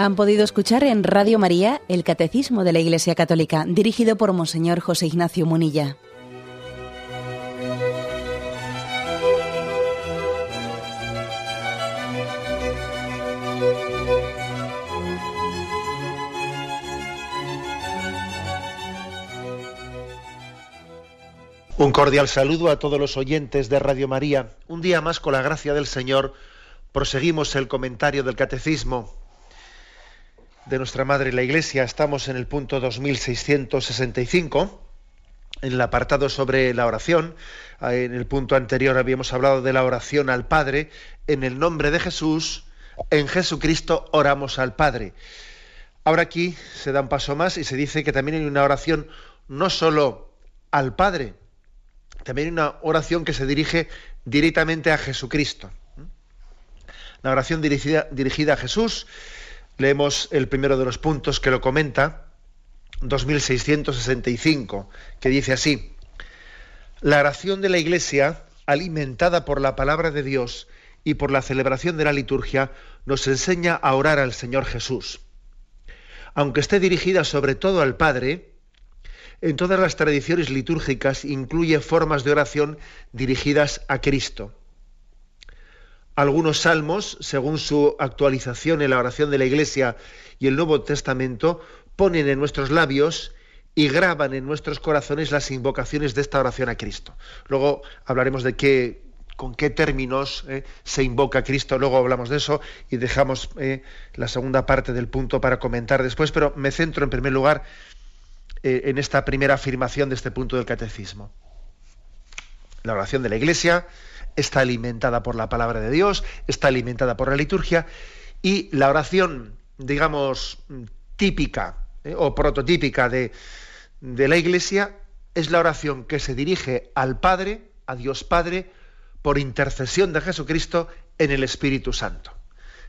Han podido escuchar en Radio María el Catecismo de la Iglesia Católica, dirigido por Monseñor José Ignacio Munilla. Un cordial saludo a todos los oyentes de Radio María. Un día más, con la gracia del Señor, proseguimos el comentario del Catecismo de nuestra Madre la Iglesia. Estamos en el punto 2665, en el apartado sobre la oración. En el punto anterior habíamos hablado de la oración al Padre. En el nombre de Jesús, en Jesucristo oramos al Padre. Ahora aquí se da un paso más y se dice que también hay una oración no solo al Padre, también hay una oración que se dirige directamente a Jesucristo. La oración dirigida, dirigida a Jesús Leemos el primero de los puntos que lo comenta, 2665, que dice así, la oración de la Iglesia, alimentada por la palabra de Dios y por la celebración de la liturgia, nos enseña a orar al Señor Jesús. Aunque esté dirigida sobre todo al Padre, en todas las tradiciones litúrgicas incluye formas de oración dirigidas a Cristo. Algunos salmos, según su actualización en la oración de la Iglesia y el Nuevo Testamento, ponen en nuestros labios y graban en nuestros corazones las invocaciones de esta oración a Cristo. Luego hablaremos de qué, con qué términos eh, se invoca a Cristo, luego hablamos de eso y dejamos eh, la segunda parte del punto para comentar después, pero me centro en primer lugar eh, en esta primera afirmación de este punto del catecismo. La oración de la Iglesia está alimentada por la palabra de Dios, está alimentada por la liturgia y la oración, digamos, típica eh, o prototípica de, de la Iglesia es la oración que se dirige al Padre, a Dios Padre, por intercesión de Jesucristo en el Espíritu Santo.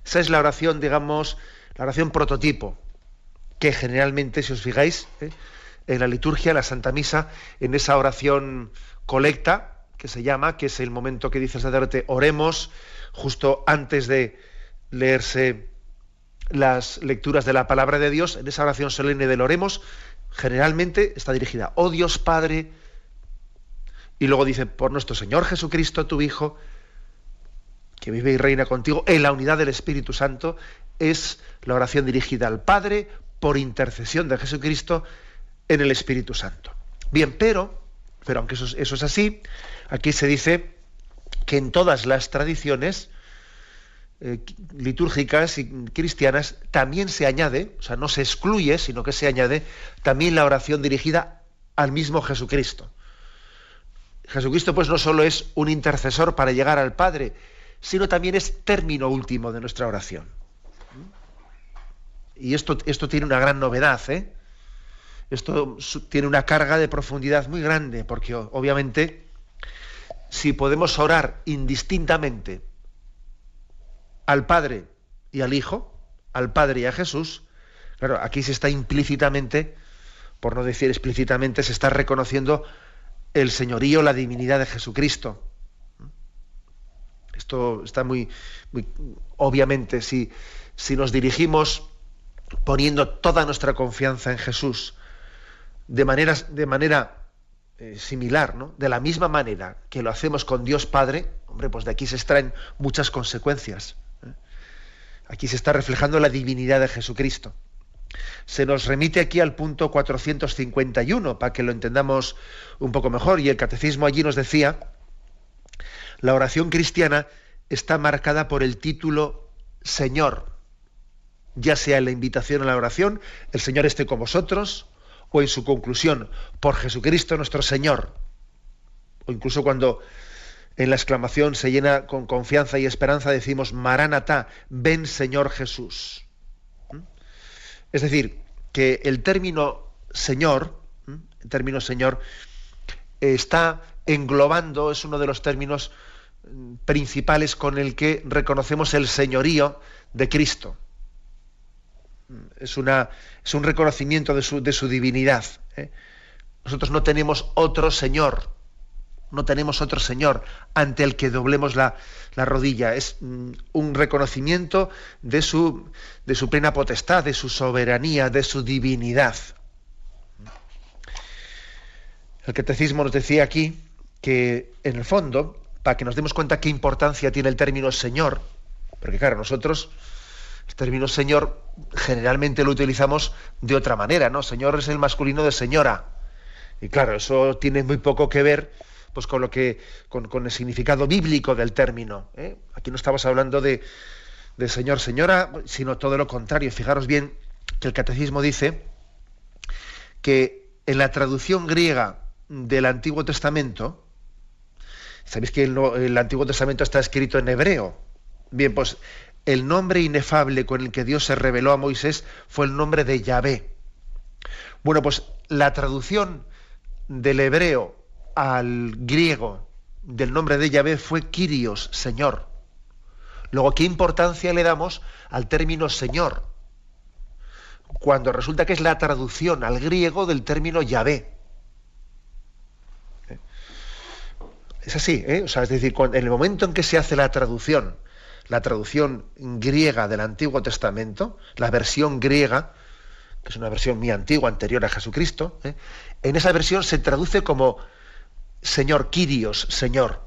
Esa es la oración, digamos, la oración prototipo, que generalmente, si os fijáis, eh, en la liturgia, la Santa Misa, en esa oración colecta, que se llama, que es el momento que dice el sacerdote, oremos, justo antes de leerse las lecturas de la palabra de Dios, en esa oración solemne del oremos, generalmente está dirigida, oh Dios Padre, y luego dice, por nuestro Señor Jesucristo, tu Hijo, que vive y reina contigo, en la unidad del Espíritu Santo, es la oración dirigida al Padre por intercesión de Jesucristo en el Espíritu Santo. Bien, pero pero aunque eso, es así, aquí se dice que en todas las tradiciones eh, litúrgicas y cristianas también se añade, o sea, no se excluye, sino que se añade también la oración dirigida al mismo Jesucristo. Jesucristo pues no solo es un intercesor para llegar al Padre, sino también es término último de nuestra oración. Y esto, esto tiene una gran novedad, ¿eh? esto tiene una carga de profundidad muy grande, porque obviamente si podemos orar indistintamente al Padre y al Hijo, al Padre y a Jesús, claro, aquí se está implícitamente, por no decir explícitamente, se está reconociendo el señorío, la divinidad de Jesucristo. Esto está muy, muy obviamente, si, si nos dirigimos poniendo toda nuestra confianza en Jesús, de, de manera eh, similar, ¿no? de la misma manera que lo hacemos con Dios Padre, hombre, pues de aquí se extraen muchas consecuencias. ¿eh? Aquí se está reflejando la divinidad de Jesucristo. Se nos remite aquí al punto 451 para que lo entendamos un poco mejor y el catecismo allí nos decía, la oración cristiana está marcada por el título Señor, ya sea en la invitación a la oración, el Señor esté con vosotros, o en su conclusión, por Jesucristo nuestro Señor, o incluso cuando en la exclamación se llena con confianza y esperanza, decimos, Maranatá, ven Señor Jesús. ¿Mm? Es decir, que el término Señor, ¿Mm? el término Señor, está englobando, es uno de los términos mm, principales con el que reconocemos el señorío de Cristo es, una, es un reconocimiento de su, de su divinidad. ¿eh? Nosotros no tenemos otro Señor, no tenemos otro Señor ante el que doblemos la, rodilla. Es mm, un reconocimiento de su, de su plena potestad, de su soberanía, de su divinidad. El catecismo nos decía aquí que, en el fondo, para que nos demos cuenta qué importancia tiene el término Señor, porque claro, nosotros el término Señor generalmente lo utilizamos de otra manera, ¿no? Señor es el masculino de señora. Y claro, eso tiene muy poco que ver pues con lo que con, el significado bíblico del término. ¿eh? Aquí no estamos hablando de, de señor, señora, sino todo lo contrario. Fijaros bien que el catecismo dice que en la traducción griega del Antiguo Testamento, sabéis que el, el Antiguo Testamento está escrito en hebreo. Bien, pues el nombre inefable con el que Dios se reveló a Moisés fue el nombre de Yahvé. Bueno, pues la traducción del hebreo al griego del nombre de Yahvé fue Kyrios, Señor. Luego, ¿qué importancia le damos al término Señor? Cuando resulta que es la traducción al griego del término Yahvé. ¿Eh? Es así, ¿eh? O sea, es decir, en el momento en que se hace la traducción, la traducción griega del Antiguo Testamento, la versión griega, que es una versión muy antigua, anterior a Jesucristo, ¿eh? en esa versión se traduce como Señor, Kyrios, Señor.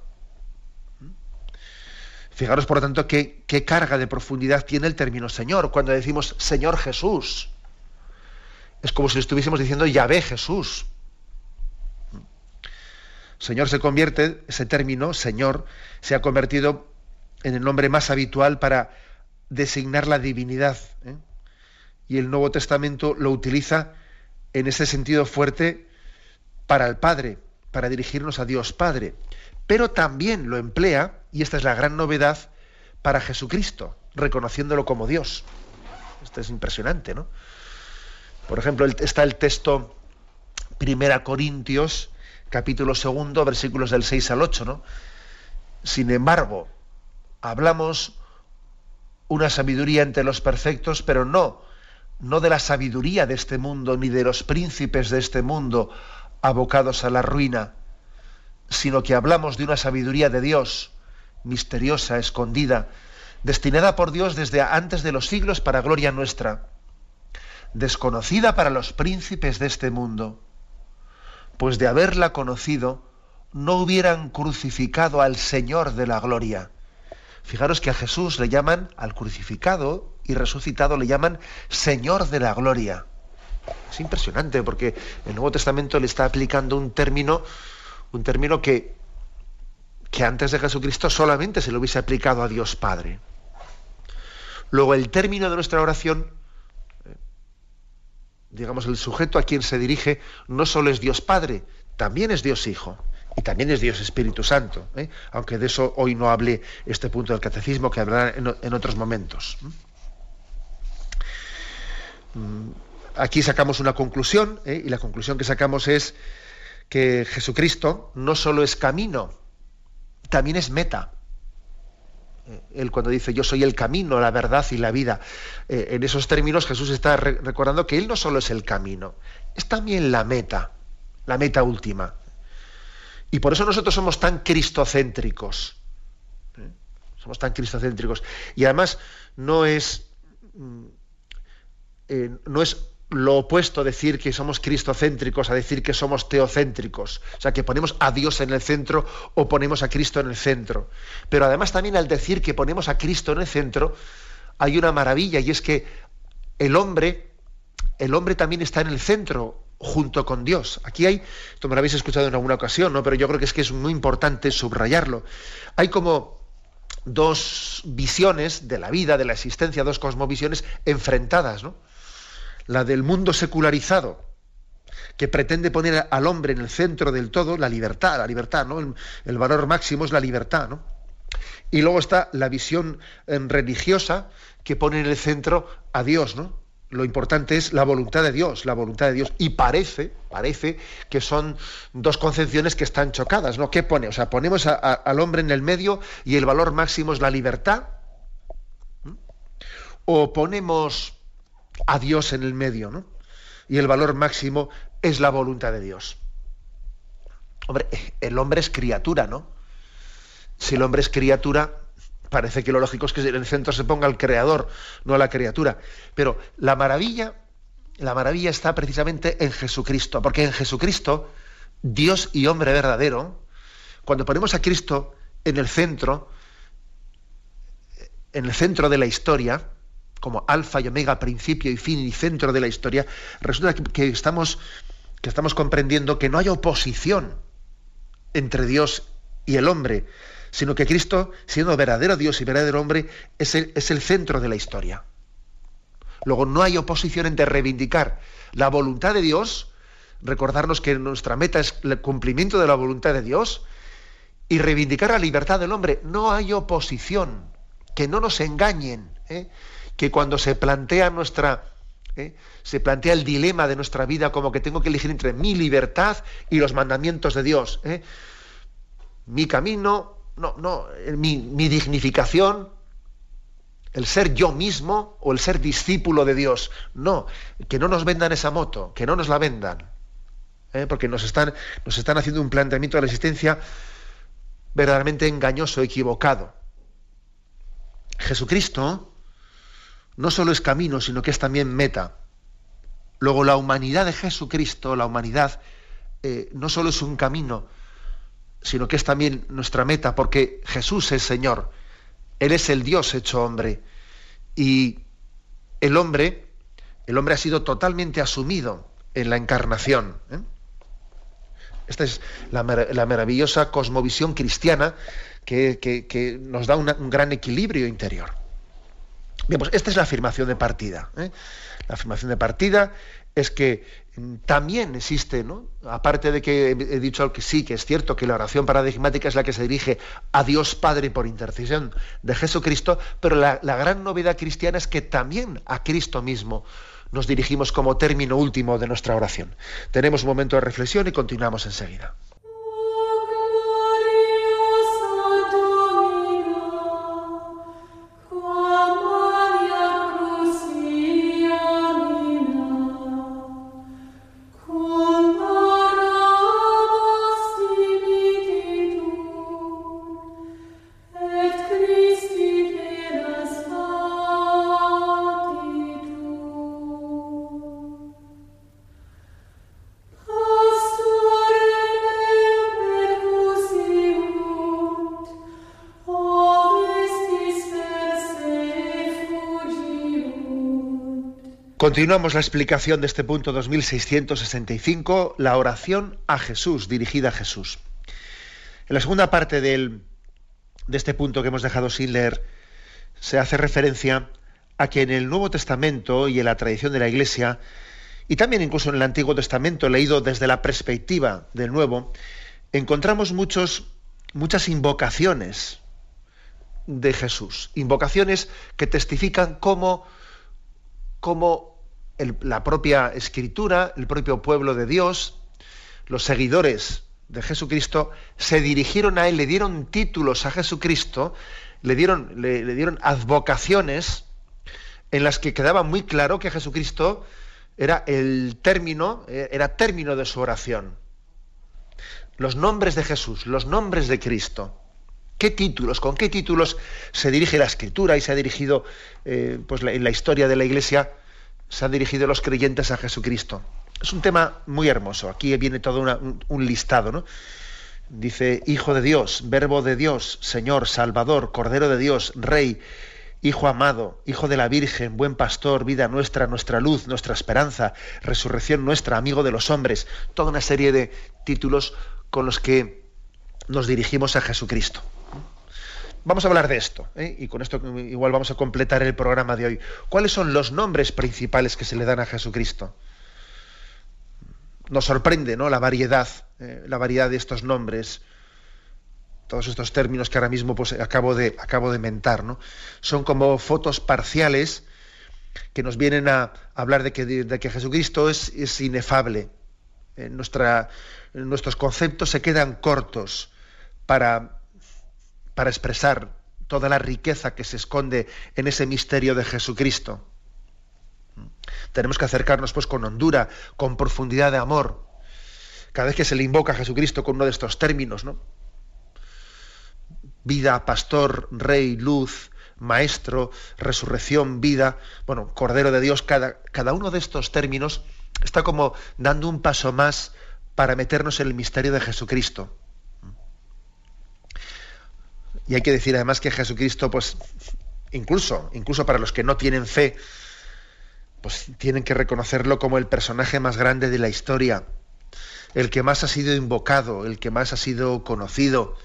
Fijaros, por lo tanto, qué, carga de profundidad tiene el término Señor cuando decimos Señor Jesús. Es como si estuviésemos diciendo Yahvé Jesús. Señor se convierte, ese término, Señor, se ha convertido en el nombre más habitual para designar la divinidad. ¿eh? Y el Nuevo Testamento lo utiliza en ese sentido fuerte para el Padre para dirigirnos a Dios Padre, pero también lo emplea, y esta es la gran novedad, para Jesucristo, reconociéndolo como Dios. Esto es impresionante, ¿no? Por ejemplo, está el texto Primera Corintios, capítulo segundo, versículos del 6 al 8, ¿no? Sin embargo, hablamos una sabiduría entre los perfectos, pero no, no de la sabiduría de este mundo, ni de los príncipes de este mundo, abocados a la ruina, sino que hablamos de una sabiduría de Dios, misteriosa, escondida, destinada por Dios desde antes de los siglos para gloria nuestra, desconocida para los príncipes de este mundo, pues de haberla conocido, no hubieran crucificado al Señor de la gloria. Fijaros que a Jesús le llaman, al crucificado y resucitado le llaman Señor de la gloria. Es impresionante porque el Nuevo Testamento le está aplicando un término, un término que, que antes de Jesucristo solamente se lo hubiese aplicado a Dios Padre. Luego el término de nuestra oración, eh, digamos, el sujeto a quien se dirige, no solo es Dios Padre, también es Dios Hijo y también es Dios Espíritu Santo, ¿eh? aunque de eso hoy no hable este punto del catecismo que hablará en, otros momentos. Mm, aquí sacamos una conclusión, ¿eh? y la conclusión que sacamos es que Jesucristo no solo es camino, también es meta. Eh, él cuando dice yo soy el camino, la verdad y la vida, en esos términos Jesús está recordando que Él no solo es el camino, es también la meta, la meta última. Y por eso nosotros somos tan cristocéntricos. Somos tan cristocéntricos. Y además no es, mm, no es lo opuesto decir que somos cristocéntricos a decir que somos teocéntricos. O sea, que ponemos a Dios en el centro o ponemos a Cristo en el centro. Pero además también al decir que ponemos a Cristo en el centro, hay una maravilla y es que el hombre, el hombre también está en el centro junto con Dios. Aquí hay, esto me lo habéis escuchado en alguna ocasión, ¿no? pero yo creo que es que es muy importante subrayarlo. Hay como dos visiones de la vida, de la existencia, dos cosmovisiones enfrentadas, ¿no? la del mundo secularizado, que pretende poner al hombre en el centro del todo, la libertad, la libertad, ¿no? El, valor máximo es la libertad, ¿no? Y luego está la visión eh, religiosa que pone en el centro a Dios, ¿no? Lo importante es la voluntad de Dios, la voluntad de Dios. Y parece, parece que son dos concepciones que están chocadas, ¿no? ¿Qué pone? O sea, ponemos al hombre en el medio y el valor máximo es la libertad. O ponemos a Dios en el medio, ¿no? Y el valor máximo es la voluntad de Dios. Hombre, el hombre es criatura, ¿no? Si el hombre es criatura, parece que lo lógico es que en el centro se ponga el creador, no la criatura. Pero la maravilla, la maravilla está precisamente en Jesucristo, porque en Jesucristo, Dios y hombre verdadero, cuando ponemos a Cristo en el centro, en el centro de la historia, como alfa y omega, principio y fin y centro de la historia, resulta que, estamos, que estamos comprendiendo que no hay oposición entre Dios y el hombre, sino que Cristo, siendo verdadero Dios y verdadero hombre, es el, es el centro de la historia. Luego no hay oposición entre reivindicar la voluntad de Dios, recordarnos que nuestra meta es el cumplimiento de la voluntad de Dios, y reivindicar la libertad del hombre. No hay oposición, que no nos engañen, ¿eh? que cuando se plantea nuestra, ¿eh? se plantea el dilema de nuestra vida como que tengo que elegir entre mi libertad y los mandamientos de Dios, ¿eh? mi camino, no, no, mi, mi dignificación, el ser yo mismo o el ser discípulo de Dios. No, que no nos vendan esa moto, que no nos la vendan. Porque nos están, nos están haciendo un planteamiento de la existencia verdaderamente engañoso, equivocado. Jesucristo no solo es camino, sino que es también meta. Luego la humanidad de Jesucristo, la humanidad, eh, no solo es un camino, sino que es también nuestra meta, porque Jesús es Señor, Él es el Dios hecho hombre. Y el hombre, el hombre ha sido totalmente asumido en la encarnación. ¿eh? Esta es la, maravillosa cosmovisión cristiana que, nos da un gran equilibrio interior. Bien, pues esta es la afirmación de partida. ¿eh? La afirmación de partida es que también existe, ¿no? aparte de que he dicho que sí, que es cierto que la oración paradigmática es la que se dirige a Dios Padre por intercesión de Jesucristo, pero la, la gran novedad cristiana es que también a Cristo mismo nos dirigimos como término último de nuestra oración. Tenemos un momento de reflexión y continuamos enseguida. Continuamos la explicación de este punto 2665, la oración a Jesús, dirigida a Jesús. En la segunda parte de este punto que hemos dejado sin leer, se hace referencia a que en el Nuevo Testamento y en la tradición de la Iglesia, y también incluso en el Antiguo Testamento, leído desde la perspectiva del Nuevo, encontramos muchos, muchas invocaciones de Jesús, invocaciones que testifican cómo, cómo la propia escritura, el propio pueblo de Dios, los seguidores de Jesucristo, se dirigieron a Él, le dieron títulos a Jesucristo, le dieron, le, dieron advocaciones en las que quedaba muy claro que Jesucristo era el término, eh, era término de su oración. Los nombres de Jesús, los nombres de Cristo. ¿Qué títulos, con qué títulos se dirige la escritura y se ha dirigido eh, pues, en la historia de la Iglesia se han dirigido los creyentes a Jesucristo. Es un tema muy hermoso. Aquí viene todo un, listado, ¿no? Dice, Hijo de Dios, Verbo de Dios, Señor, Salvador, Cordero de Dios, Rey, Hijo amado, Hijo de la Virgen, buen pastor, vida nuestra, nuestra luz, nuestra esperanza, resurrección nuestra, amigo de los hombres. Toda una serie de títulos con los que nos dirigimos a Jesucristo. Vamos a hablar de esto, ¿eh? y con esto igual vamos a completar el programa de hoy. ¿Cuáles son los nombres principales que se le dan a Jesucristo? Nos sorprende, ¿no? La variedad, eh, la variedad de estos nombres, todos estos términos que ahora mismo pues, acabo de acabo de mentar, ¿no? Son como fotos parciales que nos vienen a hablar de que, de, que Jesucristo es, es inefable. nuestra, nuestros conceptos se quedan cortos para para expresar toda la riqueza que se esconde en ese misterio de Jesucristo. Tenemos que acercarnos pues con hondura, con profundidad de amor. cada vez que se le invoca a Jesucristo con uno de estos términos, ¿no? Vida, pastor, rey, luz, maestro, resurrección, vida, bueno, Cordero de Dios, cada, cada uno de estos términos está como dando un paso más para meternos en el misterio de Jesucristo. Y hay que decir además que Jesucristo, pues, incluso, incluso para los que no tienen fe, pues tienen que reconocerlo como el personaje más grande de la historia, el que más ha sido invocado, el que más ha sido conocido,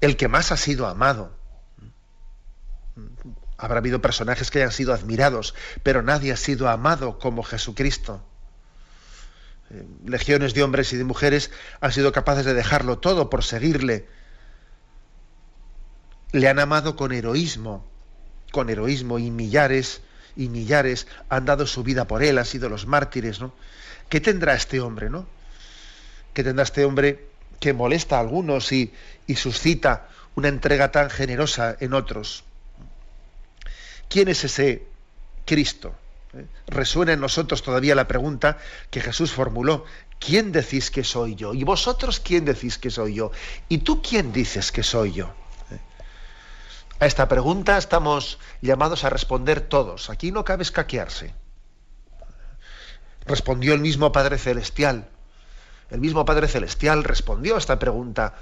el que más ha sido amado. Habrá habido personajes que hayan sido admirados, pero nadie ha sido amado como Jesucristo. Eh, legiones de hombres y de mujeres han sido capaces de dejarlo todo por seguirle. Le han amado con heroísmo, con heroísmo y millares y millares han dado su vida por él, han sido los mártires, ¿no? ¿Qué tendrá este hombre, no? ¿Qué tendrá este hombre que molesta a algunos y, y suscita una entrega tan generosa en otros? ¿Quién es ese Cristo? ¿Eh? Resuena en nosotros todavía la pregunta que Jesús formuló. ¿Quién decís que soy yo? ¿Y vosotros quién decís que soy yo? ¿Y tú quién dices que soy yo? A esta pregunta estamos llamados a responder todos. Aquí no cabe escaquearse. Respondió el mismo Padre Celestial. El mismo Padre Celestial respondió a esta pregunta.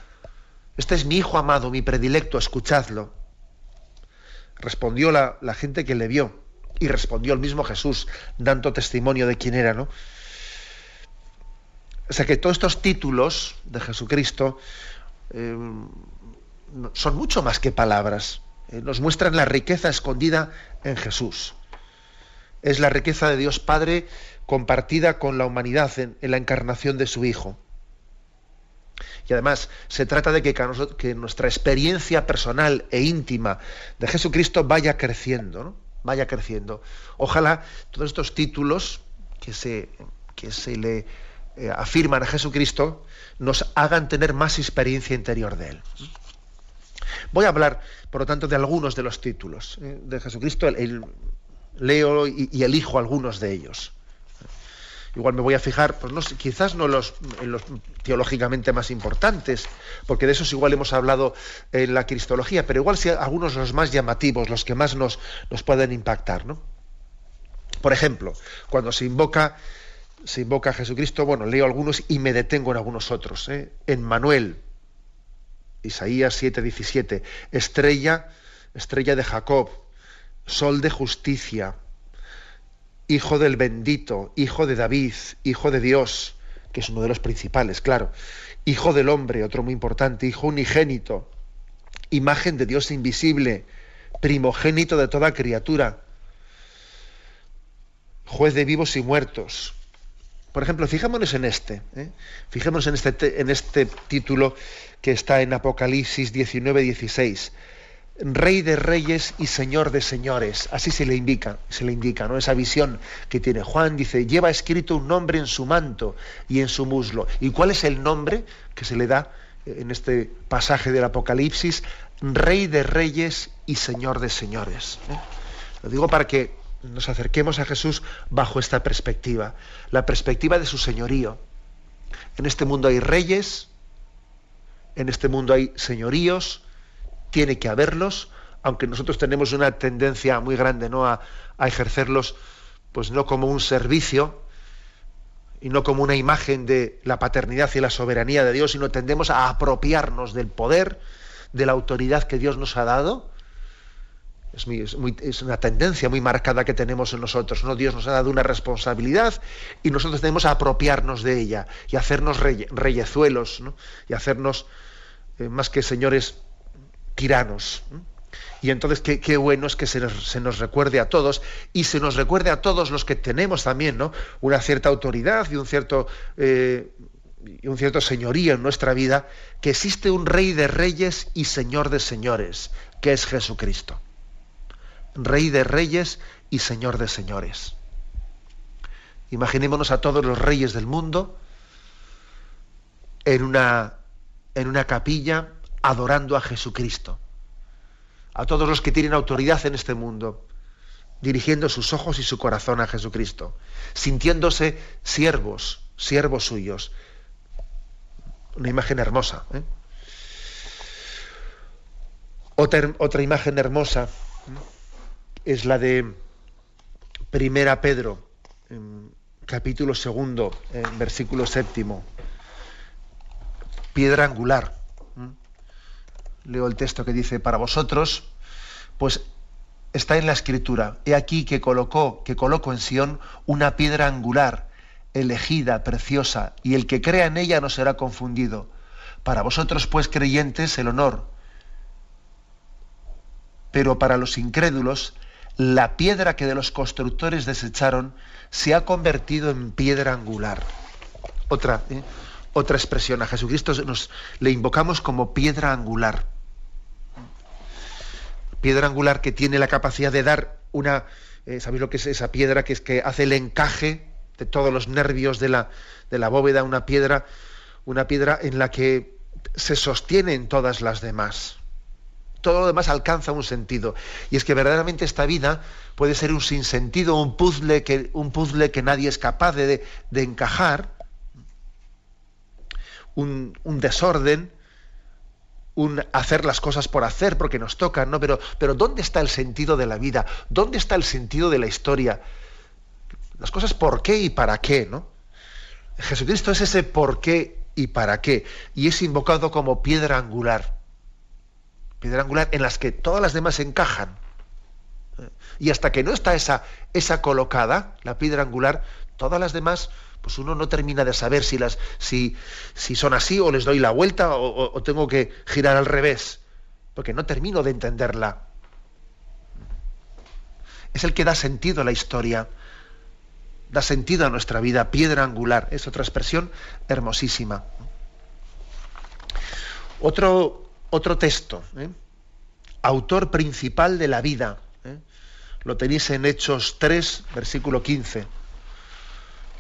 Este es mi Hijo amado, mi predilecto, escuchadlo respondió la, gente que le vio y respondió el mismo Jesús dando testimonio de quién era, ¿no? O sea que todos estos títulos de Jesucristo eh, son mucho más que palabras. Eh, nos muestran la riqueza escondida en Jesús. Es la riqueza de Dios Padre compartida con la humanidad en la encarnación de su Hijo. Y además se trata de que, nuestra experiencia personal e íntima de Jesucristo vaya creciendo, ¿no? vaya creciendo. Ojalá todos estos títulos que se, que se le eh, afirman a Jesucristo nos hagan tener más experiencia interior de Él. Voy a hablar, por lo tanto, de algunos de los títulos ¿eh? de Jesucristo. leo y elijo algunos de ellos igual me voy a fijar, pues no quizás no los, en los teológicamente más importantes, porque de esos igual hemos hablado en la cristología, pero igual si algunos los más llamativos, los que más nos, nos pueden impactar, ¿no? Por ejemplo, cuando se invoca, se invoca a Jesucristo, bueno, leo algunos y me detengo en algunos otros. ¿eh? En Manuel, Isaías 7:17, estrella, estrella de Jacob, sol de justicia, Hijo del bendito, Hijo de David, Hijo de Dios, que es uno de los principales, claro. Hijo del hombre, otro muy importante, Hijo unigénito, imagen de Dios invisible, primogénito de toda criatura, juez de vivos y muertos. Por ejemplo, fijémonos en este, ¿eh? fijémonos en este, en este título que está en Apocalipsis 19, 16. Rey de reyes y Señor de señores. Así se le indica, se le indica, ¿no? Esa visión que tiene Juan dice, lleva escrito un nombre en su manto y en su muslo. ¿Y cuál es el nombre que se le da en este pasaje del Apocalipsis? Rey de reyes y Señor de señores. ¿eh? Lo digo para que nos acerquemos a Jesús bajo esta perspectiva, la perspectiva de su señorío. En este mundo hay reyes, en este mundo hay señoríos, tiene que haberlos, aunque nosotros tenemos una tendencia muy grande ¿no? a, ejercerlos, pues no como un servicio y no como una imagen de la paternidad y la soberanía de Dios, sino tendemos a apropiarnos del poder, de la autoridad que Dios nos ha dado. Es, una tendencia muy marcada que tenemos en nosotros. ¿no? Dios nos ha dado una responsabilidad y nosotros tenemos a apropiarnos de ella y hacernos reyezuelos y hacernos eh, más que señores tiranos. Y entonces qué, bueno es que se nos, recuerde a todos y se nos recuerde a todos los que tenemos también una cierta autoridad y un cierto, eh, y un cierto señorío en nuestra vida, que existe un rey de reyes y señor de señores, que es Jesucristo. Rey de reyes y señor de señores. Imaginémonos a todos los reyes del mundo en una, en una capilla adorando a Jesucristo. A todos los que tienen autoridad en este mundo, dirigiendo sus ojos y su corazón a Jesucristo, sintiéndose siervos, siervos suyos. Una imagen hermosa. ¿eh? Otra, otra, imagen hermosa es la de Primera Pedro, capítulo segundo, versículo séptimo. Piedra angular. Leo el texto que dice, para vosotros, pues está en la escritura. He aquí que colocó, que coloco en Sión una piedra angular, elegida, preciosa, y el que crea en ella no será confundido. Para vosotros, pues, creyentes, el honor. Pero para los incrédulos, la piedra que de los constructores desecharon se ha convertido en piedra angular. Otra, ¿eh? otra expresión. A Jesucristo nos, le invocamos como piedra angular piedra angular que tiene la capacidad de dar una, eh, ¿sabéis lo que es esa piedra? Que es que hace el encaje de todos los nervios de la, de la bóveda, una piedra, una piedra en la que se sostienen todas las demás. Todo lo demás alcanza un sentido. Y es que verdaderamente esta vida puede ser un sinsentido, un puzzle que, un puzzle que nadie es capaz de, de encajar, un, un desorden, un hacer las cosas por hacer porque nos tocan, ¿no? Pero, pero ¿dónde está el sentido de la vida? ¿Dónde está el sentido de la historia? Las cosas por qué y para qué, ¿no? Jesucristo es ese por qué y para qué. Y es invocado como piedra angular. Piedra angular en las que todas las demás encajan. Y hasta que no está esa, esa colocada, la piedra angular, todas las demás pues uno no termina de saber si, las, si, si son así o les doy la vuelta o, tengo que girar al revés, porque no termino de entenderla. Es el que da sentido a la historia, da sentido a nuestra vida, piedra angular, es otra expresión hermosísima. Otro, otro texto, ¿eh? autor principal de la vida, ¿eh? lo tenéis en Hechos 3, versículo 15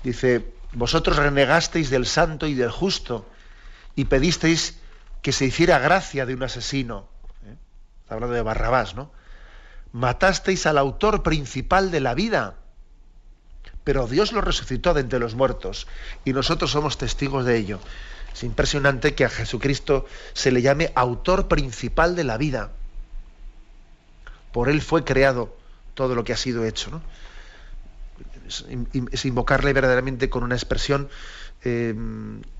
Dice, vosotros renegasteis del santo y del justo y pedisteis que se hiciera gracia de un asesino. ¿eh? Está hablando de Barrabás, ¿no? Matasteis al autor principal de la vida, pero Dios lo resucitó de entre los muertos y nosotros somos testigos de ello. Es impresionante que a Jesucristo se le llame autor principal de la vida. Por él fue creado todo lo que ha sido hecho. es, invocarle verdaderamente con una expresión eh,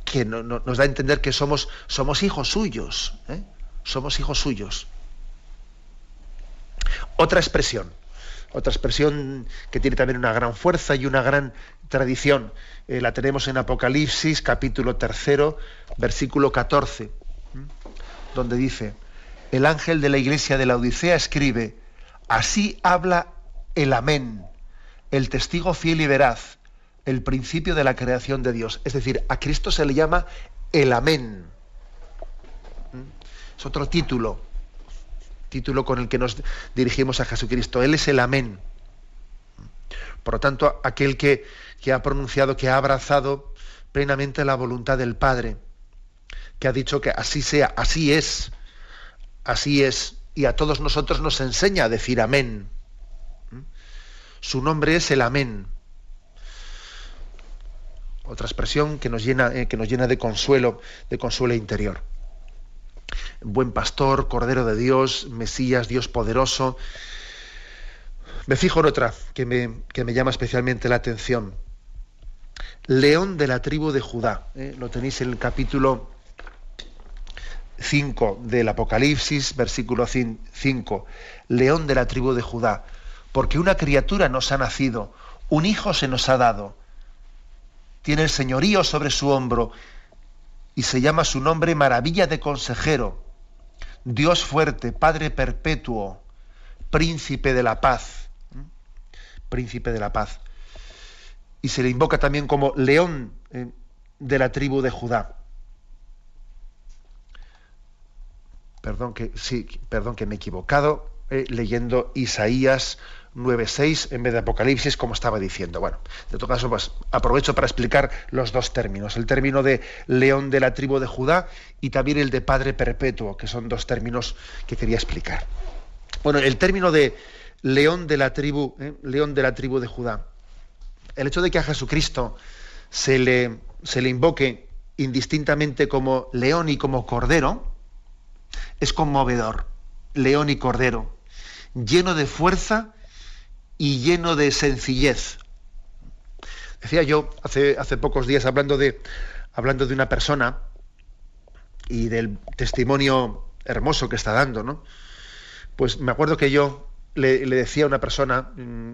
que nos da a entender que somos, somos hijos suyos. ¿eh? Somos hijos suyos. Otra expresión, otra expresión que tiene también una gran fuerza y una gran tradición, eh, la tenemos en Apocalipsis capítulo tercero, versículo 14, donde dice, el ángel de la iglesia de la Odisea escribe, así habla el amén, el testigo fiel y veraz, el principio de la creación de Dios. Es decir, a Cristo se le llama el amén. Es otro título, título con el que nos dirigimos a Jesucristo. Él es el amén. Por lo tanto, aquel que, que ha pronunciado, que ha abrazado plenamente la voluntad del Padre, que ha dicho que así sea, así es, así es, y a todos nosotros nos enseña a decir amén. Su nombre es el Amén. Otra expresión que nos llena, eh, que nos llena de consuelo, de consuelo interior. Buen pastor, Cordero de Dios, Mesías, Dios poderoso. Me fijo en otra que me, que me llama especialmente la atención. León de la tribu de Judá. Eh, lo tenéis en el capítulo 5 del Apocalipsis, versículo 5. León de la tribu de Judá porque una criatura nos ha nacido, un hijo se nos ha dado. Tiene el señorío sobre su hombro y se llama su nombre maravilla de consejero, Dios fuerte, Padre perpetuo, príncipe de la paz. Príncipe de la paz. Y se le invoca también como león eh, de la tribu de Judá. Perdón que sí, perdón que me he equivocado, eh, leyendo Isaías 9.6 en vez de Apocalipsis, como estaba diciendo. Bueno, de todo caso, pues aprovecho para explicar los dos términos, el término de león de la tribu de Judá y también el de padre perpetuo, que son dos términos que quería explicar. Bueno, el término de león de la tribu, ¿eh? león de la tribu de Judá. El hecho de que a Jesucristo se le, se le invoque indistintamente como león y como cordero, es conmovedor. León y cordero, lleno de fuerza y lleno de sencillez. Decía yo hace, hace pocos días hablando de, hablando de una persona y del testimonio hermoso que está dando, ¿no? Pues me acuerdo que yo le, decía a una persona, mm,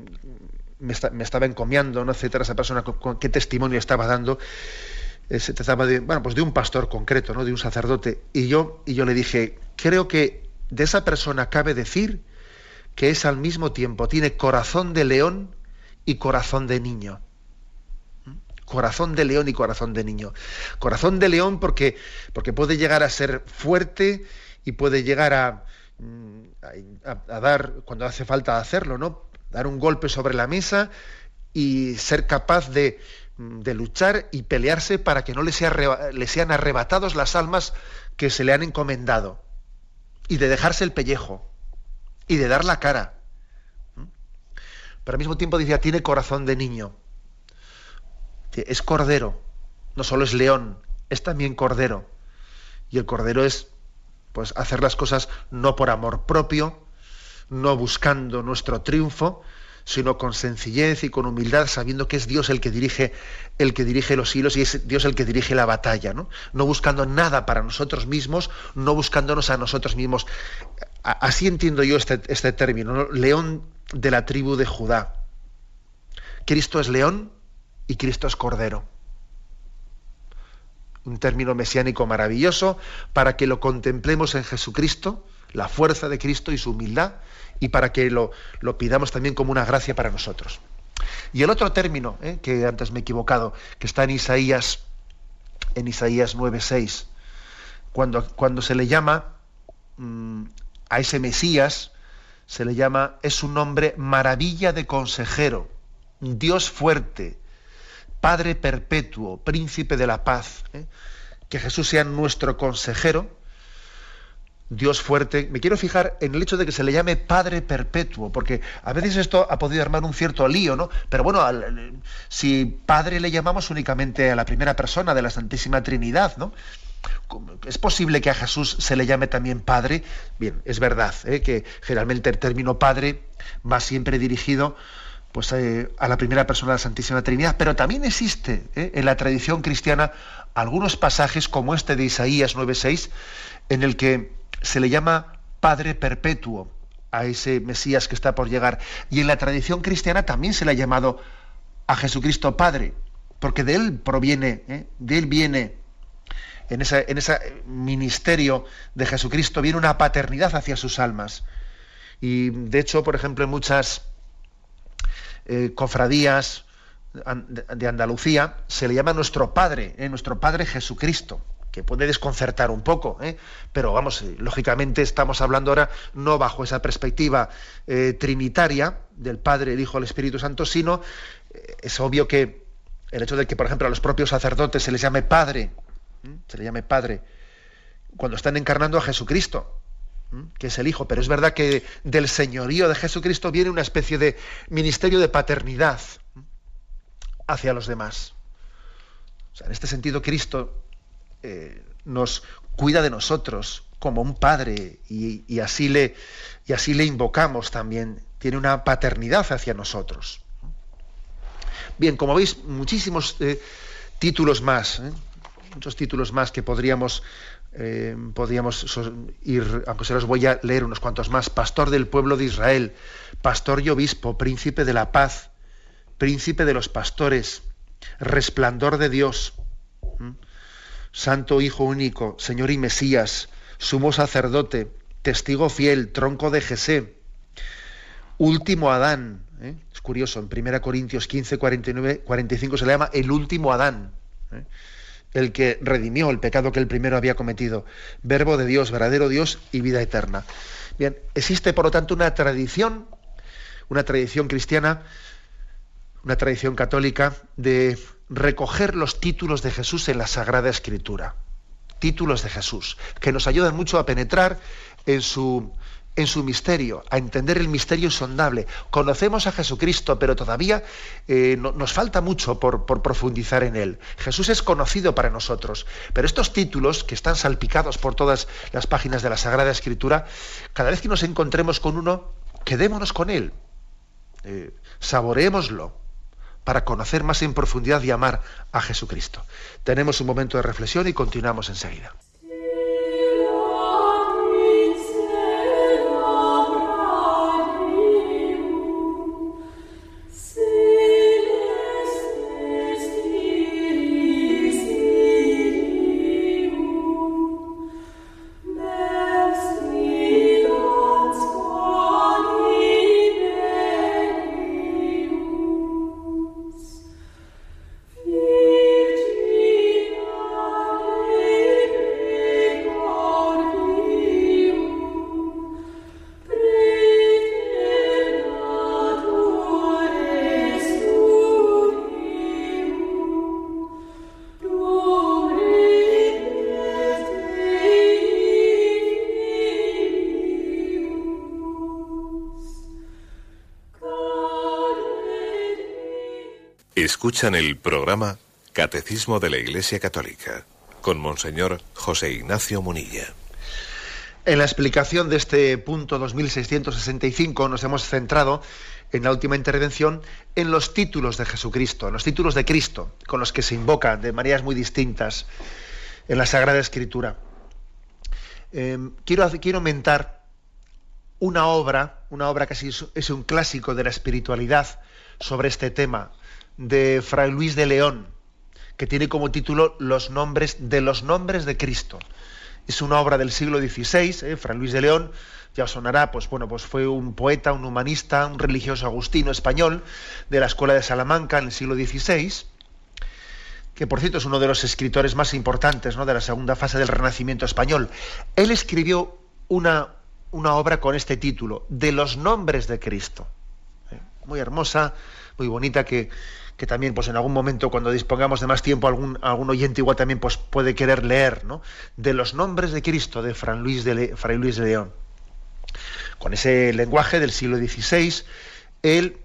me, estaba encomiando, ¿no? etcétera, esa persona con, qué testimonio estaba dando. Eh, se trataba de, bueno, pues de un pastor concreto, ¿no? de un sacerdote. Y yo, y yo le dije, creo que de esa persona cabe decir que es al mismo tiempo, tiene corazón de león y corazón de niño. ¿Mm? Corazón de león y corazón de niño. Corazón de león porque, porque puede llegar a ser fuerte y puede llegar mm, a, dar, cuando hace falta hacerlo, ¿no? Dar un golpe sobre la mesa y ser capaz de, mm, de luchar y pelearse para que no le, le sean arrebatados las almas que se le han encomendado. Y de dejarse el pellejo y de dar la cara. Pero al mismo tiempo decía, tiene corazón de niño. Es cordero, no solo es león, es también cordero. Y el cordero es pues hacer las cosas no por amor propio, no buscando nuestro triunfo, sino con sencillez y con humildad, sabiendo que es Dios el que dirige, el que dirige los hilos y es Dios el que dirige la batalla, ¿no? No buscando nada para nosotros mismos, no buscándonos a nosotros mismos. Así entiendo yo este, este término, león de la tribu de Judá. Cristo es león y Cristo es cordero. Un término mesiánico maravilloso para que lo contemplemos en Jesucristo, la fuerza de Cristo y su humildad, y para que lo, lo pidamos también como una gracia para nosotros. Y el otro término, eh, que antes me he equivocado, que está en Isaías, en Isaías 9:6, cuando, cuando se le llama mm, a ese Mesías, se le llama, es un nombre maravilla de consejero, Dios fuerte, Padre perpetuo, príncipe de la paz. ¿eh? Que Jesús sea nuestro consejero, Dios fuerte. Me quiero fijar en el hecho de que se le llame Padre Perpetuo, porque a veces esto ha podido armar un cierto lío, ¿no? Pero bueno, si Padre le llamamos únicamente a la primera persona de la Santísima Trinidad, ¿no? ¿Es posible que a Jesús se le llame también Padre? Bien, es verdad ¿eh? que generalmente el término Padre va siempre dirigido pues, eh, a la primera persona de la Santísima Trinidad, pero también existe ¿eh? en la tradición cristiana algunos pasajes como este de Isaías 9.6 en el que se le llama Padre Perpetuo a ese Mesías que está por llegar. Y en la tradición cristiana también se le ha llamado a Jesucristo Padre, porque de él proviene, ¿eh? de él viene, en ese, en ese ministerio de Jesucristo viene una paternidad hacia sus almas. Y de hecho, por ejemplo, en muchas eh, cofradías de Andalucía se le llama nuestro Padre, ¿eh? nuestro Padre Jesucristo que puede desconcertar un poco, ¿eh? pero vamos, eh, lógicamente estamos hablando ahora no bajo esa perspectiva trinitaria del Padre, el Hijo, el Espíritu Santo, sino es obvio que el hecho de que, por ejemplo, a los propios sacerdotes se les llame Padre, se le llame Padre, cuando están encarnando a Jesucristo, que es el Hijo, pero es verdad que del señorío de Jesucristo viene una especie de ministerio de paternidad hacia los demás. O sea, en este sentido, Cristo eh, nos cuida de nosotros como un padre y, así le, y así le invocamos también. Tiene una paternidad hacia nosotros. Bien, como veis, muchísimos eh, títulos más, ¿eh? muchos títulos más que podríamos, podríamos ir, aunque se los voy a leer unos cuantos más. Pastor del pueblo de Israel, pastor y obispo, príncipe de la paz, príncipe de los pastores, resplandor de Dios. Santo Hijo único, Señor y Mesías, sumo sacerdote, testigo fiel, tronco de Jesé, último Adán. ¿eh? Es curioso, en 1 Corintios 15, 49, 45 se le llama el último Adán, ¿eh? El que redimió el pecado que el primero había cometido. Verbo de Dios, verdadero Dios y vida eterna. Bien, existe por lo tanto una tradición, una tradición cristiana, una tradición católica de recoger los títulos de Jesús en la Sagrada Escritura. Títulos de Jesús, que nos ayudan mucho a penetrar en su, en su misterio, a entender el misterio insondable. Conocemos a Jesucristo, pero todavía eh, nos falta mucho por, profundizar en él. Jesús es conocido para nosotros, pero estos títulos que están salpicados por todas las páginas de la Sagrada Escritura, cada vez que nos encontremos con uno, quedémonos con él, eh, saboreémoslo para conocer más en profundidad y amar a Jesucristo. Tenemos un momento de reflexión y continuamos enseguida. Escuchan el programa Catecismo de la Iglesia Católica con Monseñor José Ignacio Munilla. En la explicación de este punto 2665 nos hemos centrado en la última intervención en los títulos de Jesucristo, en los títulos de Cristo, con los que se invoca de maneras muy distintas en la Sagrada Escritura. Em, quiero, quiero aumentar una obra, una obra que es un clásico de la espiritualidad sobre este tema, de Fray Luis de León, que tiene como título Los nombres de los nombres de Cristo. Es una obra del siglo XVI, ¿eh? Fray Luis de León, ya os sonará, pues bueno, pues fue un poeta, un humanista, un religioso agustino español de la escuela de Salamanca en el siglo XVI, que por cierto es uno de los escritores más importantes ¿no? de la segunda fase del Renacimiento español. Él escribió una, una obra con este título, De los nombres de Cristo. ¿eh? Muy hermosa, muy bonita, que, que también pues en algún momento cuando dispongamos de más tiempo algún, algún oyente igual también pues puede querer leer ¿no? de los nombres de Cristo de Fray Luis de, Fray Luis de León con ese lenguaje del siglo XVI él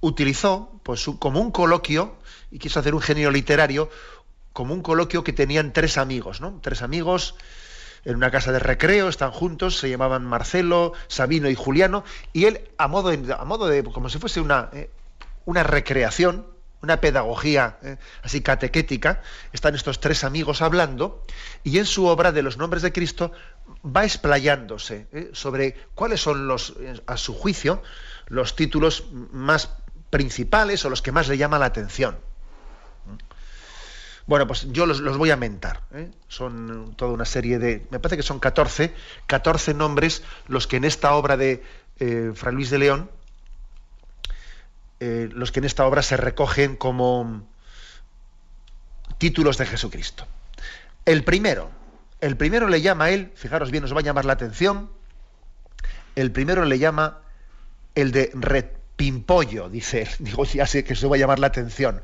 utilizó pues como un coloquio y quiso hacer un genio literario como un coloquio que tenían tres amigos no tres amigos en una casa de recreo, están juntos, se llamaban Marcelo, Sabino y Juliano, y él, a modo de, a modo de como si fuese una, eh, una recreación, una pedagogía eh, así catequética, están estos tres amigos hablando, y en su obra de los nombres de Cristo va explayándose eh, sobre cuáles son los, eh, a su juicio, los títulos más principales o los que más le llaman la atención. Bueno, pues yo los, voy a mentar. Son toda una serie de, me parece que son 14, 14 nombres los que en esta obra de Fray Luis de León eh, los que en esta obra se recogen como títulos de Jesucristo. El primero, el primero le llama a él, fijaros bien, os va a llamar la atención, el primero le llama el de Pimpollo, dice él, digo, ya sé que eso va a llamar la atención,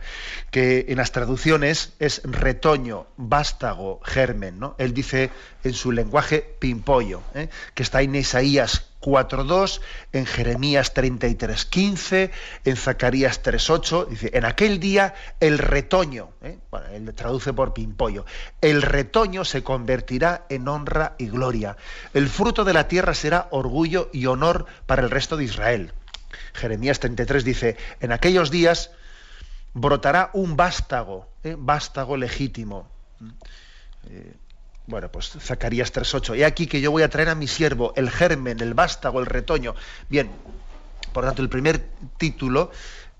que en las traducciones es retoño, vástago, germen, ¿no? Él dice en su lenguaje pimpollo, ¿eh? que está en Isaías 4.2, en Jeremías 33.15, en Zacarías 3.8, dice, en aquel día el retoño, ¿eh? bueno, él traduce por pimpollo, el retoño se convertirá en honra y gloria, el fruto de la tierra será orgullo y honor para el resto de Israel. Jeremías 33 dice, en aquellos días brotará un vástago, ¿eh? vástago legítimo. Eh, bueno, pues Zacarías 3.8. He aquí que yo voy a traer a mi siervo el germen, el vástago, el retoño. Bien, por tanto, el primer título,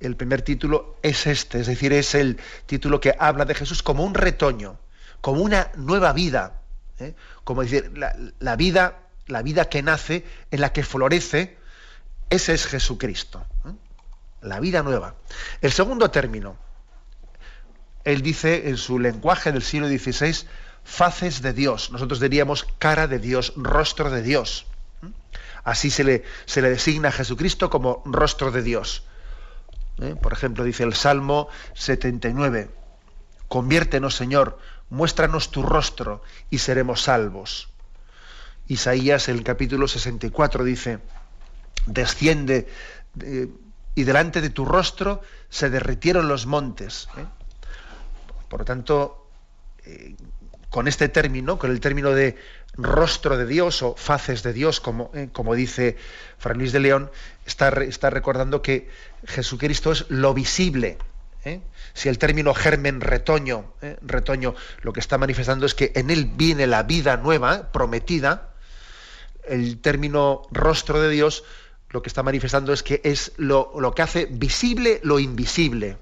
el primer título es este, es decir, es el título que habla de Jesús como un retoño, como una nueva vida, ¿eh? como decir, la, vida, la vida que nace, en la que florece ese es Jesucristo. ¿eh? La vida nueva. El segundo término, él dice en su lenguaje del siglo XVI, faces de Dios. Nosotros diríamos cara de Dios, rostro de Dios. ¿eh? Así se le, se le, designa a Jesucristo como rostro de Dios. ¿eh? Por ejemplo, dice el Salmo 79, conviértenos Señor, muéstranos tu rostro y seremos salvos. Isaías, el capítulo 64, dice, desciende eh, y delante de tu rostro se derritieron los montes. ¿eh? Por lo tanto, eh, con este término, con el término de rostro de Dios o faces de Dios, como, como dice Fray Luis de León, está, está recordando que Jesucristo es lo visible. Si el término germen retoño, retoño, lo que está manifestando es que en él viene la vida nueva, prometida, el término rostro de Dios lo que está manifestando es que es lo, que hace visible lo invisible.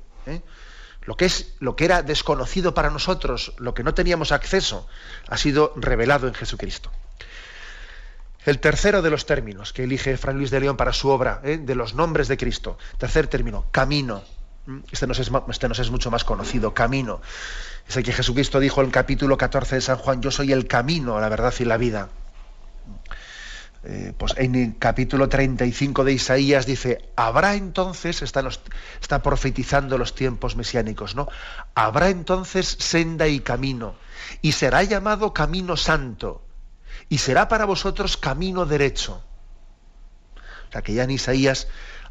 Lo que, es, lo que era desconocido para nosotros, lo que no teníamos acceso, ha sido revelado en Jesucristo. El tercero de los términos que elige Fray Luis de León para su obra, de los nombres de Cristo. Tercer término, camino. Este nos, es, este es mucho más conocido, camino. Es el que Jesucristo dijo en el capítulo 14 de San Juan, yo soy el camino, la verdad y la vida. Eh, pues en el capítulo 35 de Isaías dice, habrá entonces, está, está profetizando los tiempos mesiánicos, ¿no? Habrá entonces senda y camino, y será llamado camino santo, y será para vosotros camino derecho. O sea que ya en Isaías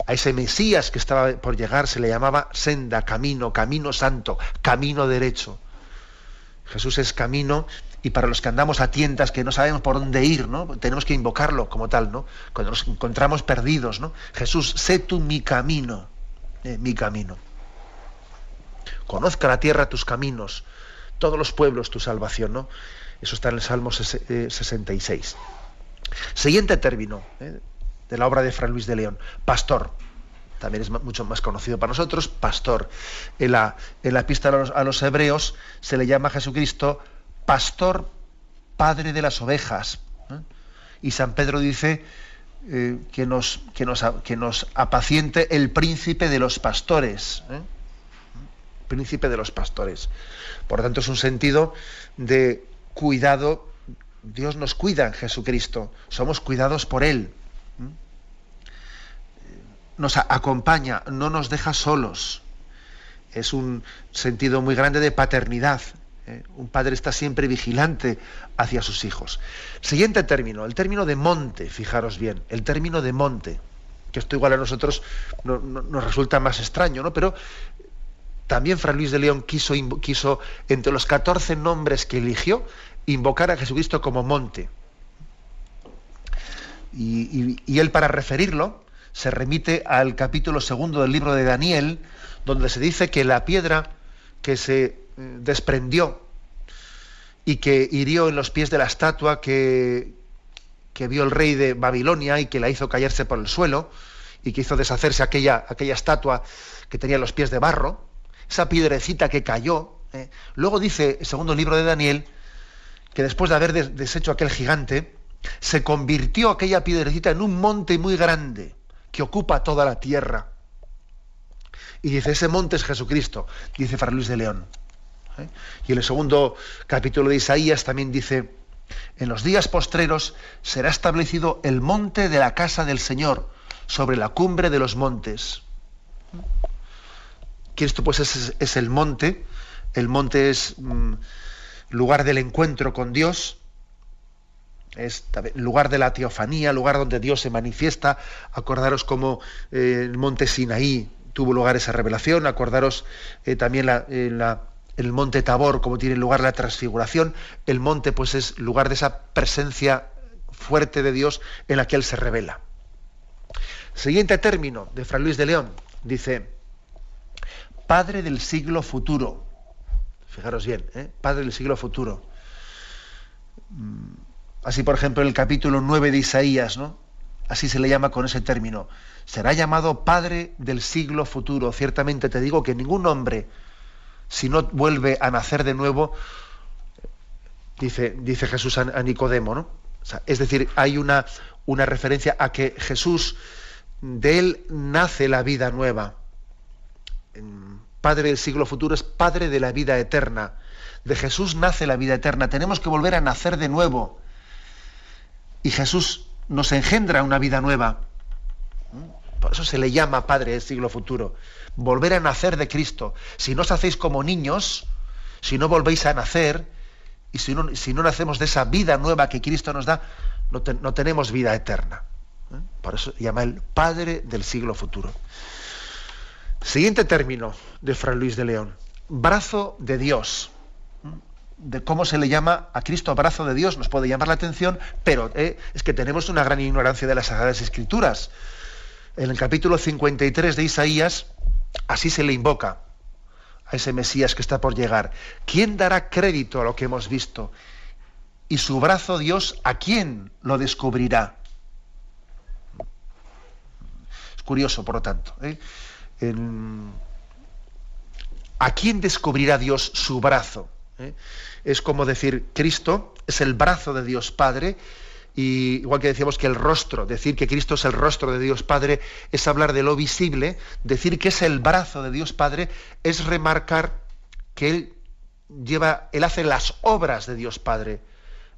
a ese Mesías que estaba por llegar se le llamaba senda, camino, camino santo, camino derecho. Jesús es camino y para los que andamos a tientas que no sabemos por dónde ir, ¿no? Tenemos que invocarlo como tal, ¿no? Cuando nos encontramos perdidos, ¿no? Jesús, sé tú mi camino, eh, mi camino. Conozca la tierra tus caminos, todos los pueblos tu salvación, ¿no? Eso está en el Salmo 66. Eh, Siguiente término, ¿eh? de la obra de Fray Luis de León, pastor. También es mucho más conocido para nosotros, pastor. En la, en la pista a los, hebreos se le llama a Jesucristo pastor, padre de las ovejas. Y San Pedro dice eh, que, nos, que, nos, que, nos, apaciente el príncipe de los pastores. ¿eh? Príncipe de los pastores. Por lo tanto, es un sentido de cuidado. Dios nos cuida en Jesucristo. Somos cuidados por Él nos acompaña, no nos deja solos. Es un sentido muy grande de paternidad. ¿Eh? Un padre está siempre vigilante hacia sus hijos. Siguiente término, el término de monte, fijaros bien, el término de monte, que esto igual a nosotros nos resulta más extraño, ¿no? Pero también Fray Luis de León quiso, entre los 14 nombres que eligió, invocar a Jesucristo como monte. y él para referirlo, se remite al capítulo segundo del libro de Daniel, donde se dice que la piedra que se desprendió y que hirió en los pies de la estatua que, que vio el rey de Babilonia y que la hizo caerse por el suelo y que hizo deshacerse aquella, aquella estatua que tenía los pies de barro, esa piedrecita que cayó. Eh, luego dice, el segundo libro de Daniel, que después de haber deshecho aquel gigante, se convirtió aquella piedrecita en un monte muy grande que ocupa toda la tierra. Y dice, ese monte es Jesucristo, dice Fray Luis de León. ¿Eh? Y en el segundo capítulo de Isaías también dice, en los días postreros será establecido el monte de la casa del Señor, sobre la cumbre de los montes. Cristo pues es, el monte, el monte es mm, lugar del encuentro con Dios, es lugar de la teofanía, lugar donde Dios se manifiesta. Acordaros como eh, el monte Sinaí tuvo lugar esa revelación, acordaros eh, también el monte Tabor, como tiene lugar la transfiguración. El monte, pues, es lugar de esa presencia fuerte de Dios en la que Él se revela. Siguiente término de Fray Luis de León, dice, Padre del siglo futuro. Fijaros bien, ¿eh? Padre del siglo futuro. Mm, Así, por ejemplo, en el capítulo 9 de Isaías, ¿no? Así se le llama con ese término. Será llamado Padre del siglo futuro. Ciertamente te digo que ningún hombre, si no vuelve a nacer de nuevo, dice, dice Jesús a, Nicodemo, ¿no? es decir, hay una, una referencia a que Jesús, de él nace la vida nueva. Padre del siglo futuro es Padre de la vida eterna. De Jesús nace la vida eterna. Tenemos que volver a nacer de nuevo y Jesús nos engendra una vida nueva. Por eso se le llama Padre del siglo futuro. Volver a nacer de Cristo. Si no os hacéis como niños, si no volvéis a nacer, y si no, si no nacemos de esa vida nueva que Cristo nos da, no, tenemos vida eterna. ¿eh? Por eso llama el Padre del siglo futuro. Siguiente término de Fray Luis de León, brazo de Dios. De cómo se le llama a Cristo brazo de Dios nos puede llamar la atención, pero eh, es que tenemos una gran ignorancia de las Sagradas Escrituras. En el capítulo 53 de Isaías, así se le invoca a ese Mesías que está por llegar. ¿Quién dará crédito a lo que hemos visto? Y su brazo Dios, ¿a quién lo descubrirá? Es curioso, por lo tanto. ¿eh? ¿A quién descubrirá Dios su brazo? ¿eh? Es como decir, Cristo es el brazo de Dios Padre y igual que decíamos que el rostro, decir que Cristo es el rostro de Dios Padre, es hablar de lo visible, decir que es el brazo de Dios Padre, es remarcar que Él lleva, Él hace las obras de Dios Padre.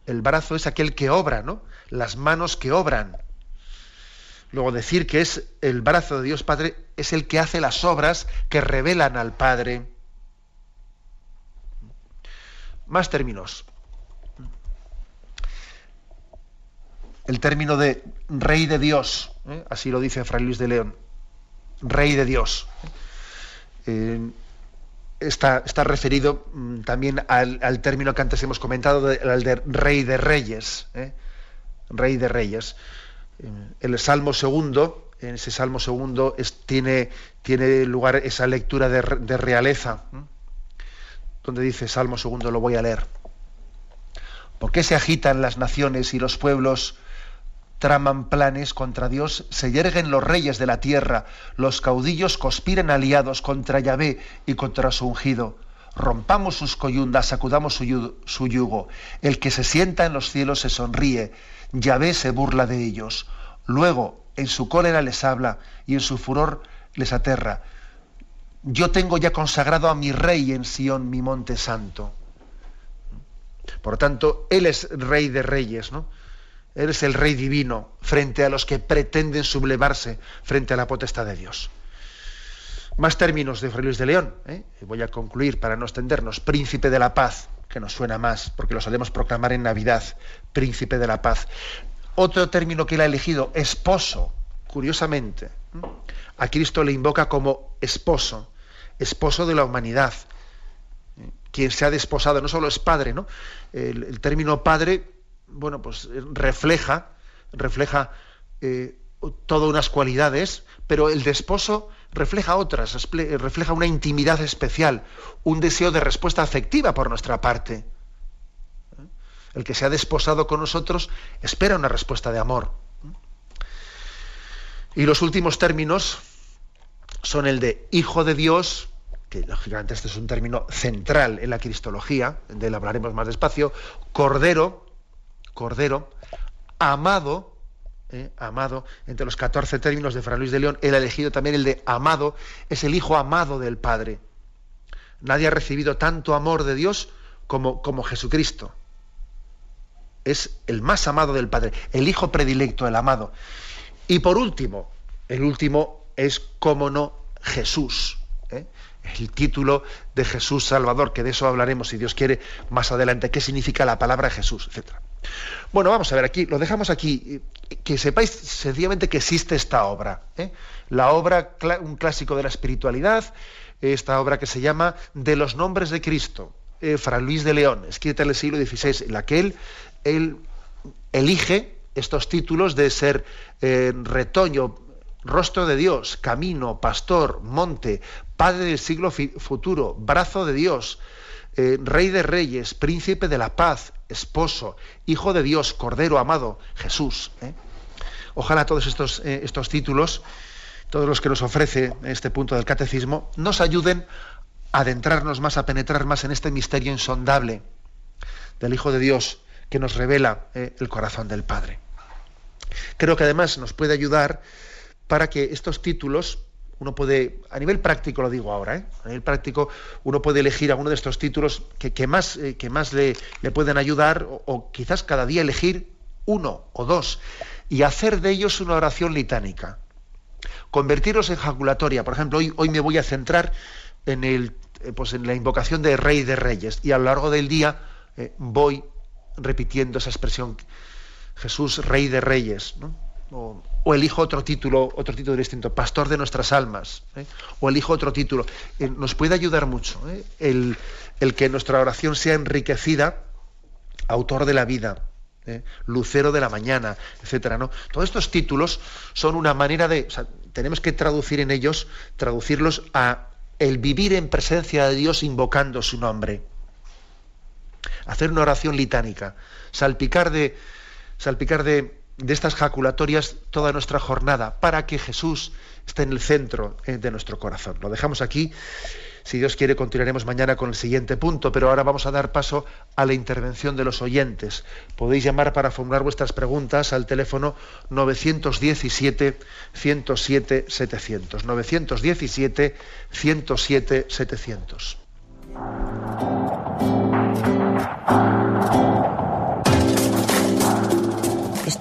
El brazo es aquel que obra, ¿no? Las manos que obran. Luego decir que es el brazo de Dios Padre es el que hace las obras que revelan al Padre. Más términos. El término de rey de Dios, ¿eh? así lo dice Fray Luis de León, rey de Dios. Eh, está, está, referido mm, también al, término que antes hemos comentado, al de rey de reyes. ¿eh? Rey de reyes. el Salmo segundo, en ese Salmo segundo tiene, tiene, lugar esa lectura de, de realeza, donde dice Salmo segundo, lo voy a leer. ¿Por qué se agitan las naciones y los pueblos traman planes contra Dios, se yerguen los reyes de la tierra, los caudillos conspiren aliados contra Yahvé y contra su ungido. Rompamos sus coyundas, sacudamos su, yugo. El que se sienta en los cielos se sonríe, Yahvé se burla de ellos. Luego, en su cólera les habla y en su furor les aterra. Yo tengo ya consagrado a mi rey en Sión, mi monte santo. Por tanto, Él es rey de reyes, ¿no? Eres el rey divino frente a los que pretenden sublevarse frente a la potestad de Dios. Más términos de Fray Luis de León. ¿eh? Voy a concluir para no extendernos. Príncipe de la paz, que nos suena más, porque lo solemos proclamar en Navidad. Príncipe de la paz. Otro término que él ha elegido, esposo. Curiosamente, a Cristo le invoca como esposo, esposo de la humanidad. ¿eh? Quien se ha desposado no solo es padre, ¿no? el término padre bueno, pues eh, refleja, refleja eh, todas unas cualidades, pero el de esposo refleja otras, refleja una intimidad especial, un deseo de respuesta afectiva por nuestra parte. ¿Eh? El que se ha desposado con nosotros espera una respuesta de amor. Y los últimos términos son el de hijo de Dios, que lógicamente este es un término central en la cristología, de él hablaremos más despacio, cordero, Cordero, amado, eh, amado, entre los 14 términos de Fray Luis de León, él ha elegido también el de amado, es el hijo amado del Padre. Nadie ha recibido tanto amor de Dios como, como Jesucristo. Es el más amado del Padre, el hijo predilecto, el amado. Y por último, el último es, como no, Jesús. ¿eh? El título de Jesús Salvador, que de eso hablaremos, si Dios quiere, más adelante, qué significa la palabra Jesús, etcétera. Bueno, vamos a ver aquí, lo dejamos aquí, que sepáis sencillamente que existe esta obra. ¿eh? La obra, un clásico de la espiritualidad, esta obra que se llama De los nombres de Cristo, eh, Fray Luis de León, escrita en el siglo XVI, en la que él, él elige estos títulos de ser eh, retoño, rostro de Dios, camino, pastor, monte, padre del siglo futuro, brazo de Dios, eh, rey de reyes, príncipe de la paz, esposo, hijo de Dios, cordero amado, Jesús. ¿eh? Ojalá todos estos, eh, estos títulos, todos los que nos ofrece este punto del catecismo, nos ayuden a adentrarnos más, a penetrar más en este misterio insondable del Hijo de Dios que nos revela el corazón del Padre. Creo que además nos puede ayudar para que estos títulos uno puede, a nivel práctico lo digo ahora, ¿eh? a nivel práctico uno puede elegir alguno de estos títulos que, más, eh, que más le, pueden ayudar o, quizás cada día elegir uno o dos y hacer de ellos una oración litánica. Convertirlos en jaculatoria. Por ejemplo, hoy, hoy me voy a centrar en, el, eh, pues en la invocación de Rey de Reyes y a lo largo del día voy repitiendo esa expresión Jesús Rey de Reyes, o, elijo otro título, otro título distinto, Pastor de nuestras almas, ¿eh? o elijo otro título. Eh, nos puede ayudar mucho ¿eh? el, que nuestra oración sea enriquecida, autor de la vida, lucero de la mañana, etcétera. Todos estos títulos son una manera de, tenemos que traducir en ellos, traducirlos a el vivir en presencia de Dios invocando su nombre. Hacer una oración litánica, salpicar de, salpicar de, estas jaculatorias toda nuestra jornada para que Jesús esté en el centro eh, de nuestro corazón. Lo dejamos aquí. Si Dios quiere, continuaremos mañana con el siguiente punto, pero ahora vamos a dar paso a la intervención de los oyentes. Podéis llamar para formular vuestras preguntas al teléfono 917-107-700. 917-107-700.